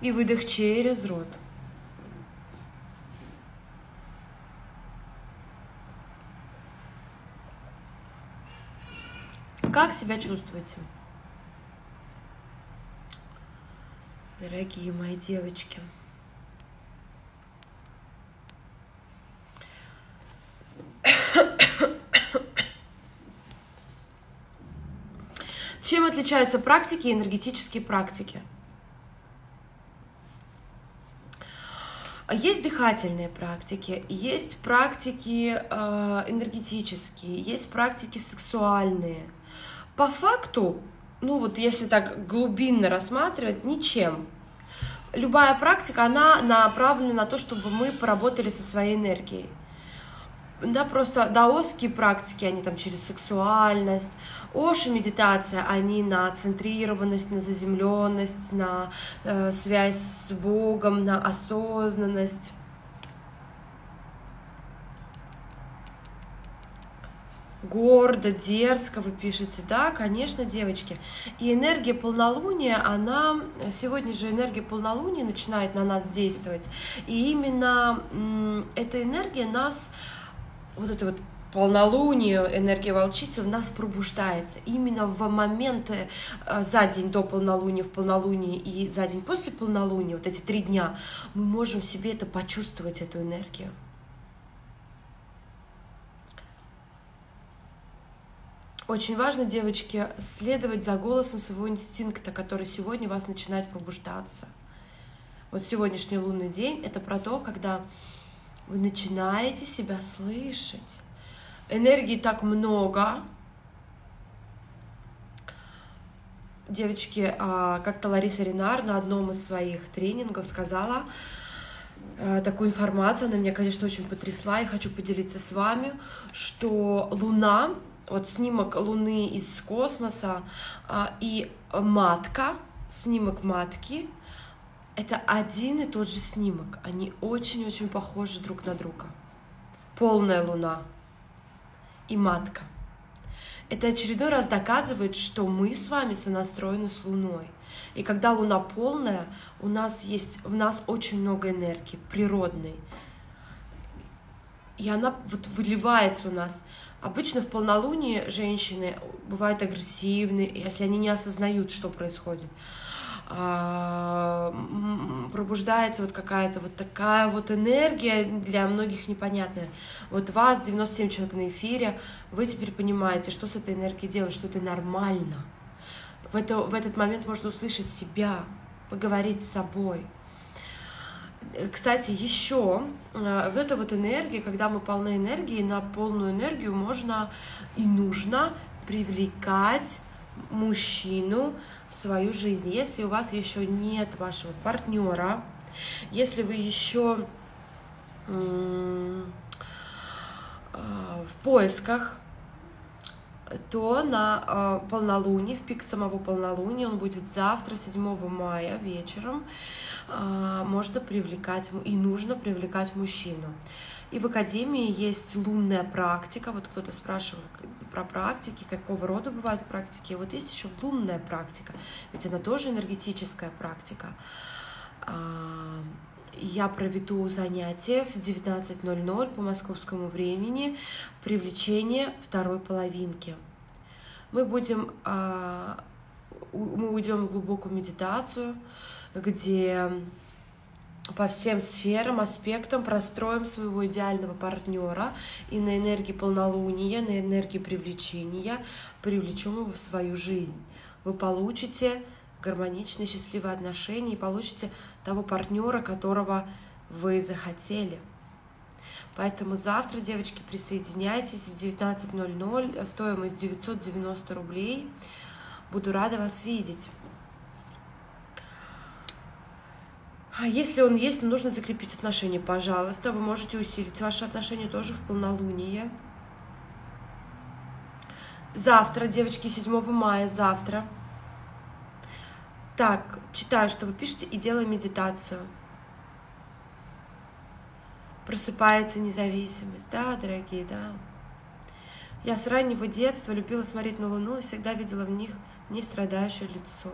и выдох через рот. Как себя чувствуете? Дорогие мои девочки. Чем отличаются практики и энергетические практики? Есть дыхательные практики, есть практики э, энергетические, есть практики сексуальные. По факту, ну вот если так глубинно рассматривать, ничем. Любая практика, она направлена на то, чтобы мы поработали со своей энергией. Да, просто даосские практики, они там через сексуальность, Оши медитация, они на центрированность, на заземленность, на э, связь с Богом, на осознанность. гордо, дерзко вы пишете, да, конечно, девочки. И энергия полнолуния, она, сегодня же энергия полнолуния начинает на нас действовать. И именно эта энергия нас, вот это вот полнолуние, энергия волчицы в нас пробуждается. Именно в моменты э, за день до полнолуния, в полнолуние и за день после полнолуния, вот эти три дня, мы можем в себе это почувствовать, эту энергию. Очень важно, девочки, следовать за голосом своего инстинкта, который сегодня вас начинает пробуждаться. Вот сегодняшний лунный день — это про то, когда вы начинаете себя слышать. Энергии так много. Девочки, а, как-то Лариса Ренар на одном из своих тренингов сказала э, такую информацию, она меня, конечно, очень потрясла, и хочу поделиться с вами, что Луна вот снимок Луны из космоса а, и матка, снимок матки, это один и тот же снимок. Они очень-очень похожи друг на друга. Полная Луна и матка. Это очередной раз доказывает, что мы с вами сонастроены с Луной. И когда Луна полная, у нас есть в нас очень много энергии природной. И она вот выливается у нас. Обычно в полнолуние женщины бывают агрессивны, если они не осознают, что происходит. А, пробуждается вот какая-то вот такая вот энергия для многих непонятная. Вот вас, 97 человек на эфире, вы теперь понимаете, что с этой энергией делать, что это нормально. В, это, в этот момент можно услышать себя, поговорить с собой – кстати, еще э, в этой вот энергии, когда мы полны энергии, на полную энергию можно и нужно привлекать мужчину в свою жизнь. Если у вас еще нет вашего партнера, если вы еще э, в поисках, то на полнолуние, в пик самого полнолуния, он будет завтра, 7 мая вечером, а, можно привлекать и нужно привлекать мужчину. И в академии есть лунная практика. Вот кто-то спрашивал про практики, какого рода бывают практики. вот есть еще лунная практика, ведь она тоже энергетическая практика. А, я проведу занятие в 19.00 по московскому времени привлечение второй половинки. Мы будем, а, мы уйдем в глубокую медитацию, где по всем сферам, аспектам простроим своего идеального партнера и на энергии полнолуния, на энергии привлечения привлечем его в свою жизнь. Вы получите гармоничные, счастливые отношения и получите того партнера, которого вы захотели. Поэтому завтра, девочки, присоединяйтесь в 19.00, стоимость 990 рублей. Буду рада вас видеть. А если он есть, то нужно закрепить отношения, пожалуйста. Вы можете усилить ваши отношения тоже в полнолуние. Завтра, девочки, 7 мая, завтра. Так, читаю, что вы пишете, и делаю медитацию. Просыпается независимость. Да, дорогие, да. Я с раннего детства любила смотреть на Луну и всегда видела в них не страдающее лицо.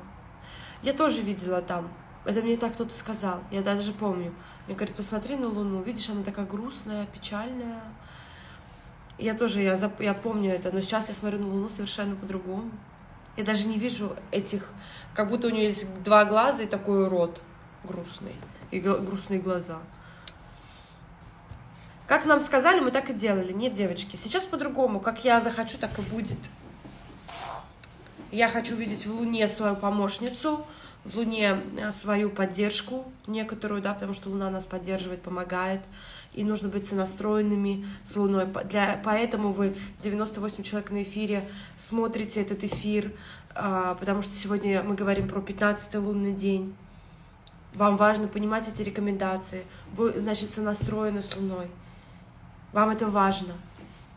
Я тоже видела там это мне так кто-то сказал, я даже помню. Мне говорит, посмотри на Луну, видишь, она такая грустная, печальная. Я тоже, я, зап... я помню это, но сейчас я смотрю на Луну совершенно по-другому. Я даже не вижу этих, как будто у нее есть два глаза и такой рот грустный, и грустные глаза. Как нам сказали, мы так и делали. Нет, девочки, сейчас по-другому. Как я захочу, так и будет. Я хочу видеть в Луне свою помощницу, Луне э, свою поддержку некоторую, да, потому что Луна нас поддерживает, помогает, и нужно быть сонастроенными с Луной. Для, поэтому вы 98 человек на эфире смотрите этот эфир, а, потому что сегодня мы говорим про 15 лунный день. Вам важно понимать эти рекомендации. Вы, значит, сонастроены с Луной. Вам это важно.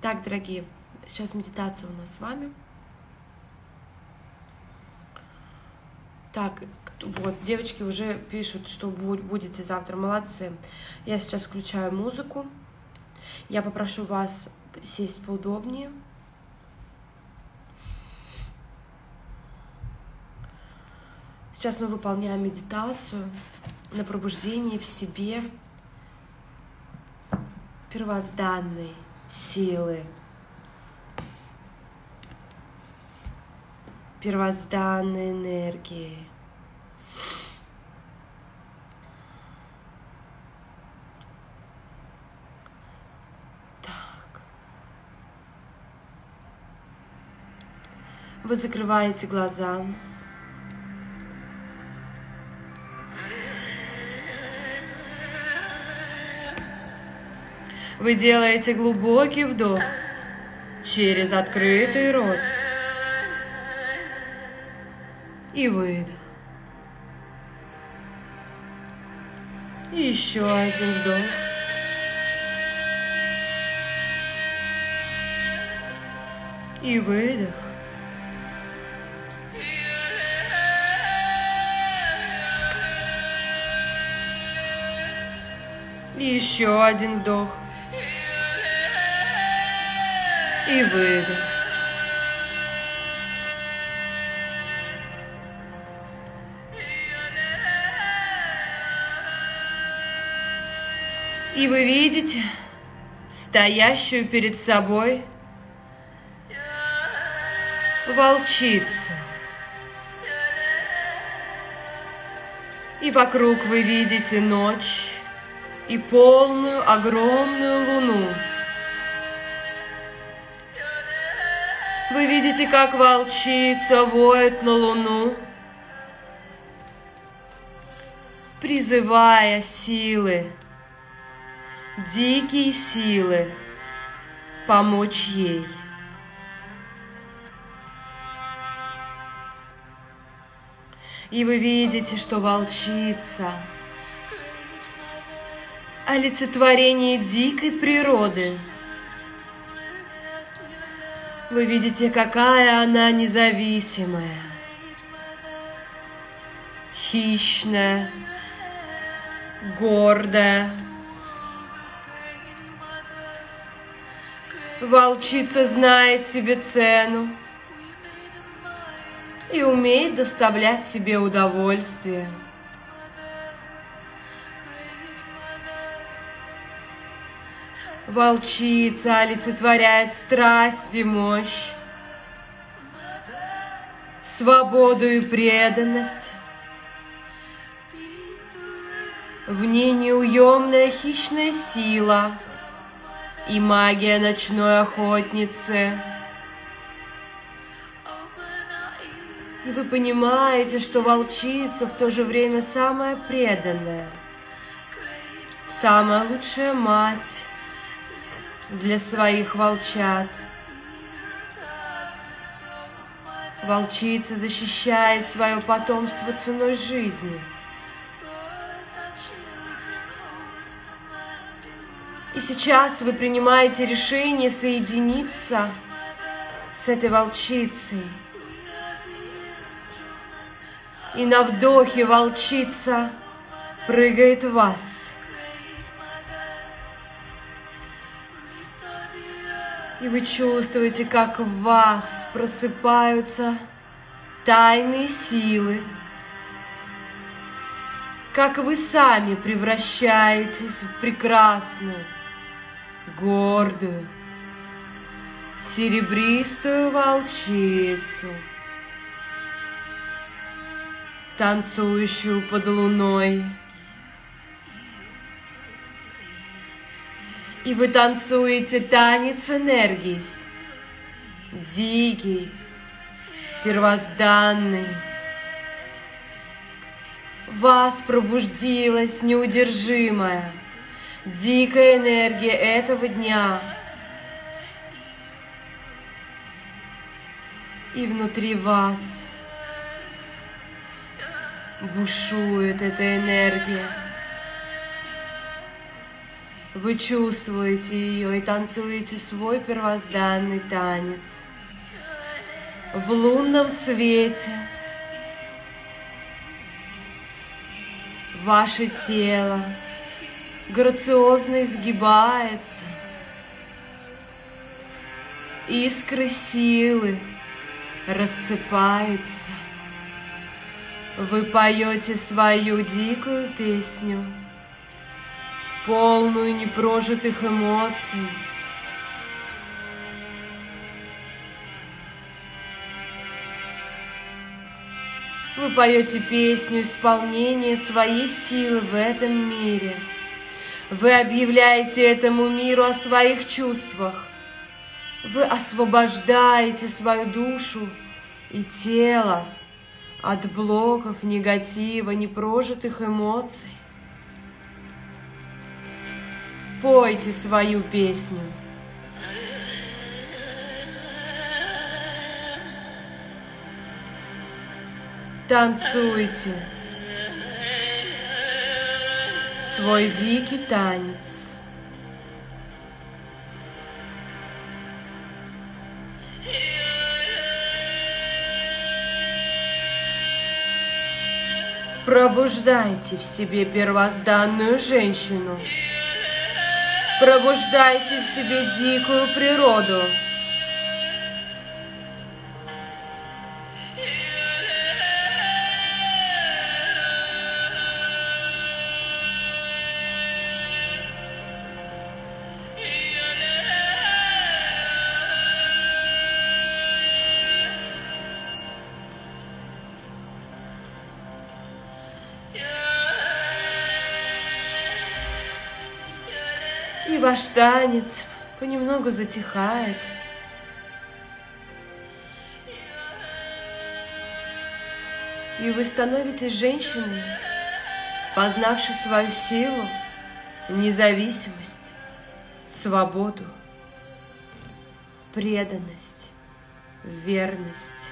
Так, дорогие, сейчас медитация у нас с вами. Так, вот, девочки уже пишут, что будете завтра. Молодцы. Я сейчас включаю музыку. Я попрошу вас сесть поудобнее. Сейчас мы выполняем медитацию на пробуждение в себе первозданной силы, первозданной энергии. Так. Вы закрываете глаза. Вы делаете глубокий вдох через открытый рот и выдох. И еще один вдох. И выдох. И еще один вдох. И выдох. И вы видите стоящую перед собой волчицу. И вокруг вы видите ночь и полную огромную луну. Вы видите, как волчица воет на луну, призывая силы дикие силы помочь ей. И вы видите, что волчица – олицетворение дикой природы. Вы видите, какая она независимая, хищная, гордая, Волчица знает себе цену и умеет доставлять себе удовольствие. Волчица олицетворяет страсть и мощь, свободу и преданность. В ней неуемная хищная сила и магия ночной охотницы. И вы понимаете, что волчица в то же время самая преданная, самая лучшая мать для своих волчат. Волчица защищает свое потомство ценой жизни – И сейчас вы принимаете решение соединиться с этой волчицей. И на вдохе волчица прыгает в вас. И вы чувствуете, как в вас просыпаются тайные силы, как вы сами превращаетесь в прекрасную, гордую, серебристую волчицу, танцующую под луной. И вы танцуете танец энергии, дикий, первозданный. вас пробудилась неудержимая – дикая энергия этого дня. И внутри вас бушует эта энергия. Вы чувствуете ее и танцуете свой первозданный танец в лунном свете. Ваше тело грациозно изгибается. Искры силы рассыпаются. Вы поете свою дикую песню, полную непрожитых эмоций. Вы поете песню исполнения своей силы в этом мире – вы объявляете этому миру о своих чувствах. Вы освобождаете свою душу и тело от блоков негатива, непрожитых эмоций. Пойте свою песню. Танцуйте свой дикий танец. Пробуждайте в себе первозданную женщину. Пробуждайте в себе дикую природу. Ваш танец понемногу затихает. И вы становитесь женщиной, познавшей свою силу, независимость, свободу, преданность, верность.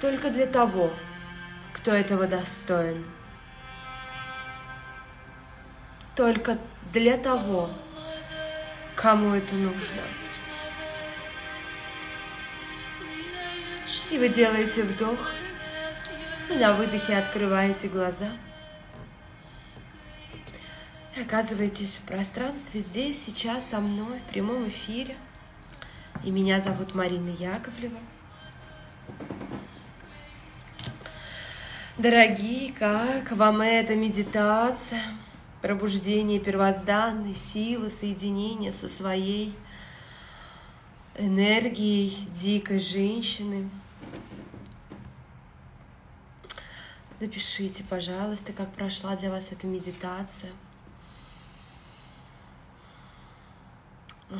Только для того, кто этого достоин только для того, кому это нужно. И вы делаете вдох, и на выдохе открываете глаза. Оказываетесь в пространстве здесь, сейчас со мной, в прямом эфире. И меня зовут Марина Яковлева. Дорогие, как вам эта медитация? Пробуждение первозданной силы, соединение со своей энергией дикой женщины. Напишите, пожалуйста, как прошла для вас эта медитация. Ой.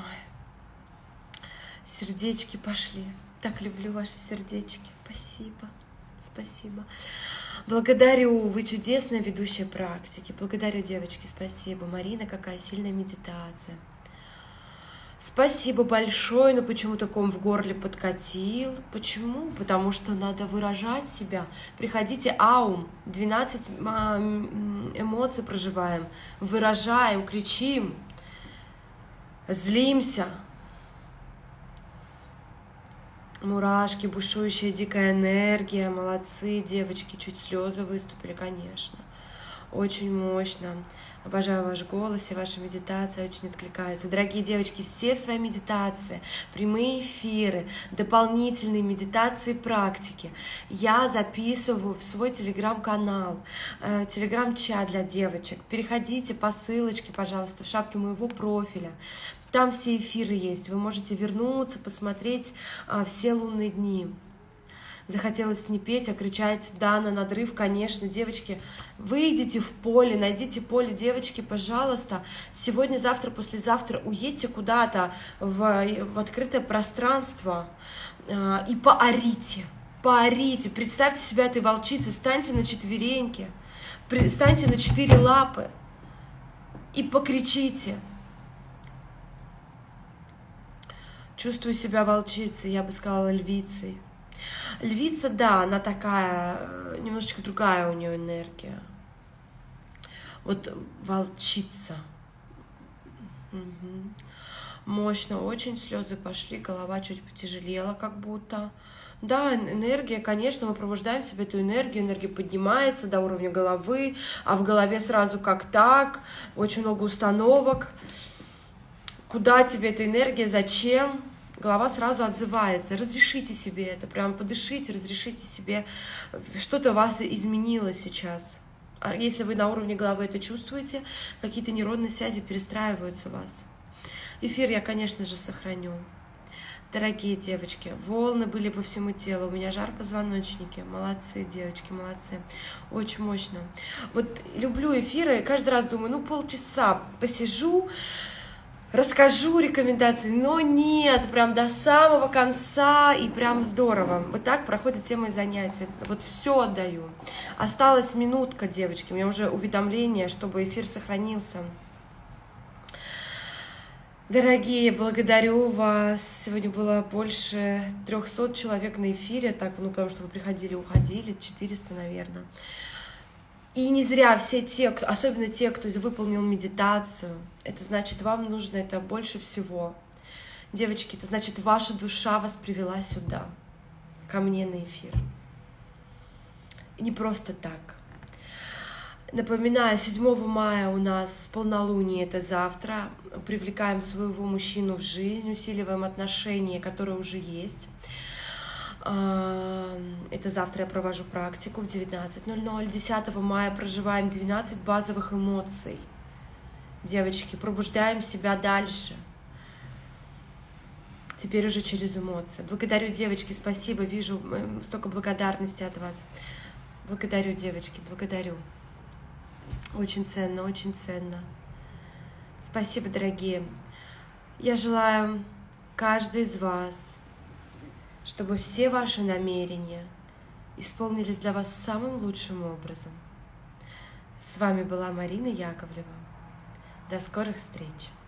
Сердечки пошли. Так люблю ваши сердечки. Спасибо. Спасибо. Благодарю, вы чудесная ведущая практики. Благодарю, девочки, спасибо. Марина, какая сильная медитация. Спасибо большое, но почему таком в горле подкатил? Почему? Потому что надо выражать себя. Приходите, аум, 12 эмоций проживаем, выражаем, кричим, злимся. Мурашки, бушующая дикая энергия, молодцы, девочки, чуть слезы выступили, конечно. Очень мощно. Обожаю ваш голос и ваша медитация очень откликается. Дорогие девочки, все свои медитации, прямые эфиры, дополнительные медитации, практики я записываю в свой телеграм-канал, э, телеграм-чат для девочек. Переходите по ссылочке, пожалуйста, в шапке моего профиля. Там все эфиры есть. Вы можете вернуться, посмотреть а, все лунные дни захотелось не петь, а кричать «да» на надрыв, конечно, девочки, выйдите в поле, найдите поле, девочки, пожалуйста, сегодня, завтра, послезавтра уедьте куда-то в, в открытое пространство э, и поорите, поорите, представьте себя этой волчицей, встаньте на четвереньки, встаньте на четыре лапы и покричите. Чувствую себя волчицей, я бы сказала львицей. Львица, да, она такая, э, немножечко другая у нее энергия. Вот волчица. Угу. Мощно, очень слезы пошли, голова чуть потяжелела как будто. Да, энергия, конечно, мы пробуждаем в себе эту энергию, энергия поднимается до уровня головы, а в голове сразу как так, очень много установок. Куда тебе эта энергия, зачем? Голова сразу отзывается. Разрешите себе это, прям подышите, разрешите себе. Что-то у вас изменило сейчас. А если вы на уровне головы это чувствуете, какие-то нейронные связи перестраиваются у вас. Эфир я, конечно же, сохраню. Дорогие девочки, волны были по всему телу, у меня жар позвоночнике. Молодцы, девочки, молодцы. Очень мощно. Вот люблю эфиры, каждый раз думаю, ну полчаса посижу, расскажу рекомендации, но нет, прям до самого конца и прям здорово. Вот так проходят все мои занятия. Вот все отдаю. Осталась минутка, девочки, у меня уже уведомление, чтобы эфир сохранился. Дорогие, благодарю вас. Сегодня было больше 300 человек на эфире, так, ну, потому что вы приходили, уходили, 400, наверное. И не зря все те, особенно те, кто выполнил медитацию, это значит, вам нужно это больше всего. Девочки, это значит, ваша душа вас привела сюда, ко мне на эфир. И не просто так. Напоминаю, 7 мая у нас полнолуние, это завтра. Привлекаем своего мужчину в жизнь, усиливаем отношения, которые уже есть. Это завтра я провожу практику в 19.00. 10 мая проживаем 12 базовых эмоций. Девочки, пробуждаем себя дальше. Теперь уже через эмоции. Благодарю, девочки, спасибо. Вижу столько благодарности от вас. Благодарю, девочки, благодарю. Очень ценно, очень ценно. Спасибо, дорогие. Я желаю каждой из вас чтобы все ваши намерения исполнились для вас самым лучшим образом. С вами была Марина Яковлева. До скорых встреч!